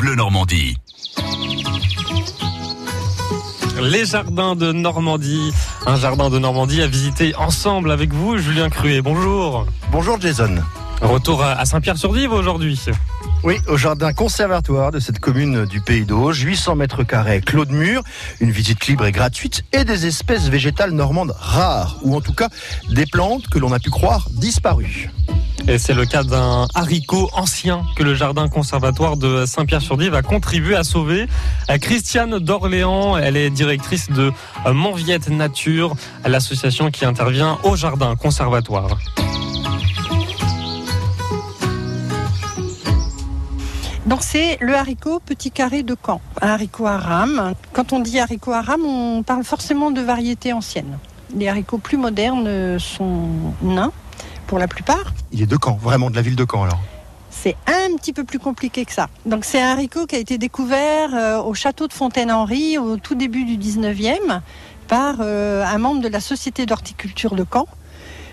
Bleu Normandie. Les jardins de Normandie. Un jardin de Normandie à visiter ensemble avec vous, Julien Cruet. Bonjour. Bonjour Jason. Retour à Saint-Pierre-sur-Dive aujourd'hui. Oui, au jardin conservatoire de cette commune du Pays d'Auge, 800 mètres carrés, clos de mur, une visite libre et gratuite et des espèces végétales normandes rares, ou en tout cas des plantes que l'on a pu croire disparues. Et c'est le cas d'un haricot ancien que le jardin conservatoire de Saint-Pierre-sur-Dive a contribué à sauver. Christiane d'Orléans, elle est directrice de Montviette Nature, l'association qui intervient au jardin conservatoire. Donc c'est le haricot petit carré de Caen, un haricot à rame. Quand on dit haricot à rame, on parle forcément de variétés anciennes. Les haricots plus modernes sont nains pour la plupart. Il est de Caen, vraiment de la ville de Caen alors c'est un petit peu plus compliqué que ça. Donc c'est un haricot qui a été découvert euh, au château de Fontaine-Henri au tout début du 19e par euh, un membre de la Société d'horticulture de Caen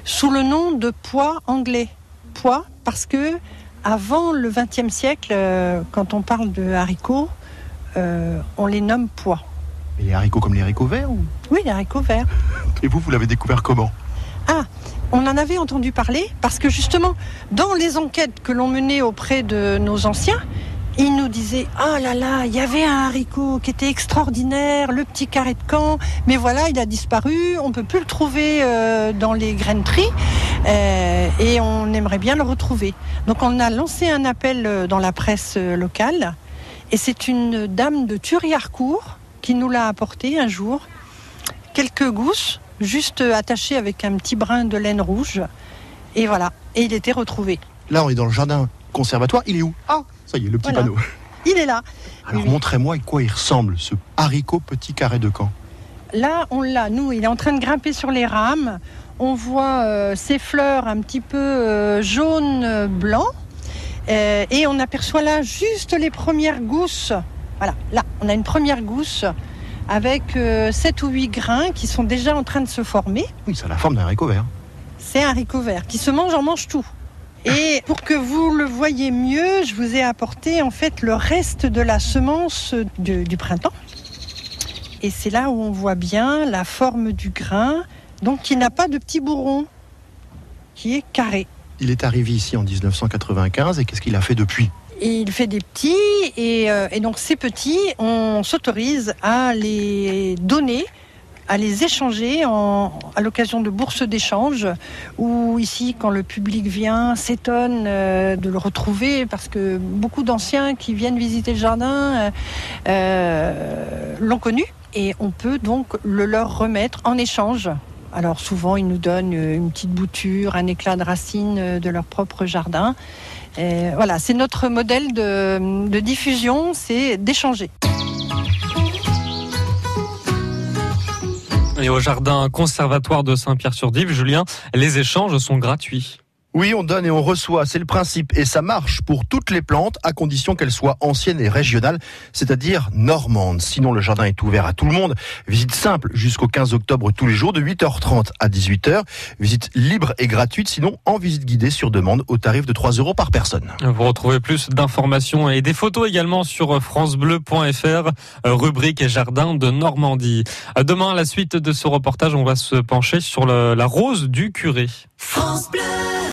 sous le nom de pois anglais. Pois parce que avant le XXe siècle, euh, quand on parle de haricots, on les nomme pois. Et les haricots comme les haricots verts ou... Oui, les haricots verts. Et vous, vous l'avez découvert comment? Ah, on en avait entendu parler parce que justement, dans les enquêtes que l'on menait auprès de nos anciens, il nous disait Ah là là, il y avait un haricot qui était extraordinaire, le petit carré de camp, mais voilà, il a disparu, on peut plus le trouver euh, dans les graineries euh, et on aimerait bien le retrouver. Donc on a lancé un appel euh, dans la presse locale et c'est une dame de Thuriarcourt qui nous l'a apporté un jour. Quelques gousses, juste attachées avec un petit brin de laine rouge. Et voilà, et il était retrouvé. Là, on est dans le jardin conservatoire. Il est où? Ah ça y est, le petit panneau. Il est là. Alors montrez-moi à quoi il ressemble, ce haricot petit carré de camp. Là, on l'a, nous, il est en train de grimper sur les rames. On voit euh, ses fleurs un petit peu euh, jaune-blanc. Euh, et on aperçoit là juste les premières gousses. Voilà, là, on a une première gousse avec 7 ou 8 grains qui sont déjà en train de se former. Oui, ça a la forme d'un haricot vert. C'est un haricot vert qui se mange, en mange tout. Et pour que vous le voyez mieux, je vous ai apporté en fait le reste de la semence du, printemps. Et c'est là où on voit bien la forme du grain, donc qui n'a pas de petit bourron, qui est carré. Il est arrivé ici en 1995 et qu'est-ce qu'il a fait depuis? Il fait des petits et, euh, et donc ces petits, on s'autorise à les donner à les échanger à l'occasion de bourses d'échange, ou ici, quand le public vient, s'étonne euh, de le retrouver, parce que beaucoup d'anciens qui viennent visiter le jardin euh, l'ont connu, et on peut donc le leur remettre en échange. Alors souvent, ils nous donnent une petite bouture, un éclat de racine de leur propre jardin. Voilà, c'est notre modèle de diffusion, c'est d'échanger. Et au jardin conservatoire de Saint-Pierre-sur-Dive, Julien, les échanges sont gratuits. Oui, on donne et on reçoit, c'est le principe. Et ça marche pour toutes les plantes, à condition qu'elles soient anciennes et régionales, c'est-à-dire normandes. Sinon, le jardin est ouvert à tout le monde. Visite simple jusqu'au 15 octobre tous les jours, de 8h30 à 18h. Visite libre et gratuite, sinon en visite guidée sur demande, au tarif de 3 euros par personne. Vous retrouvez plus d'informations et des photos également sur francebleu.fr, rubrique Jardin de Normandie. Demain, à la suite de ce reportage, on va se pencher sur la rose du curé. France Bleu